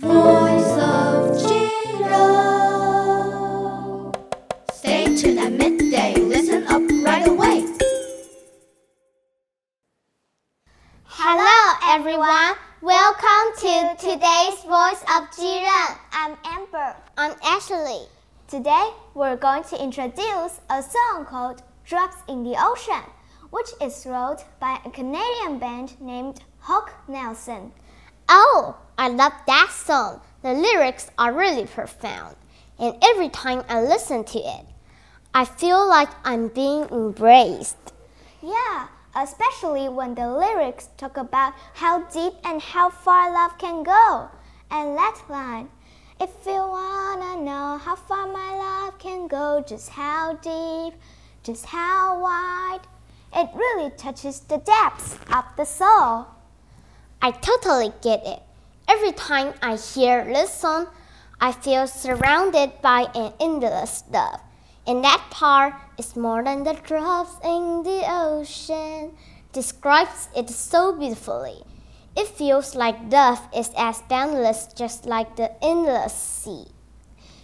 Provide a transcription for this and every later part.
Voice of Jiren. Stay tuned at midday. Listen up right away. Hello everyone. Welcome to today's Voice of Jiren. I'm Amber. I'm Ashley. Today we're going to introduce a song called Drops in the Ocean, which is wrote by a Canadian band named Hawk Nelson. Oh, I love that song. The lyrics are really profound, and every time I listen to it, I feel like I'm being embraced. Yeah, especially when the lyrics talk about how deep and how far love can go. And that line, if you wanna know how far my love can go, just how deep, just how wide, it really touches the depths of the soul. I totally get it. Every time I hear this song, I feel surrounded by an endless love. And that part is more than the drops in the ocean. Describes it so beautifully. It feels like love is as boundless just like the endless sea.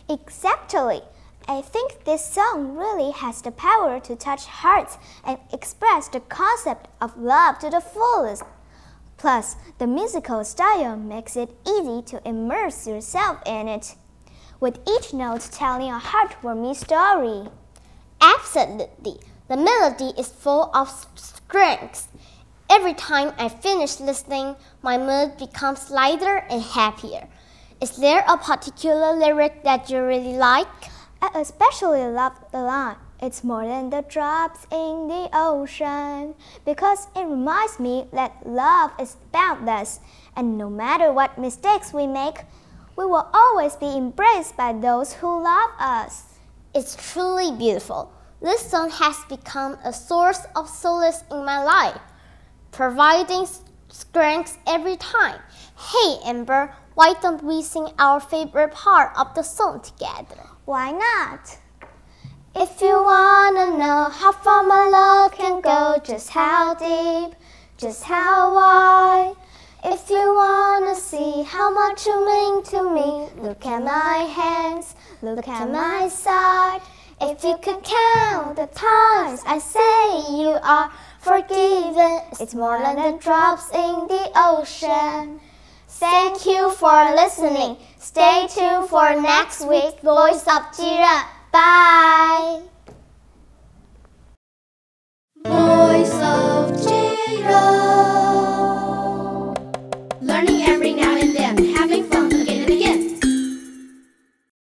Exactly. I think this song really has the power to touch hearts and express the concept of love to the fullest. Plus, the musical style makes it easy to immerse yourself in it, with each note telling a heartwarming story. Absolutely. The melody is full of strength. Every time I finish listening, my mood becomes lighter and happier. Is there a particular lyric that you really like? I especially love the line, It's more than the drops in the ocean, because it reminds me that love is boundless, and no matter what mistakes we make, we will always be embraced by those who love us. It's truly beautiful. This song has become a source of solace in my life, providing strength every time. Hey, Amber, why don't we sing our favorite part of the song together? Why not? If you wanna know how far my love can go, just how deep, just how wide. If you wanna see how much you mean to me, look at my hands, look at my side. If you could count the times I say you are forgiven, it's more than the drops in the ocean. Thank you for listening. Stay tuned for next week's Voice of Jiren. Bye.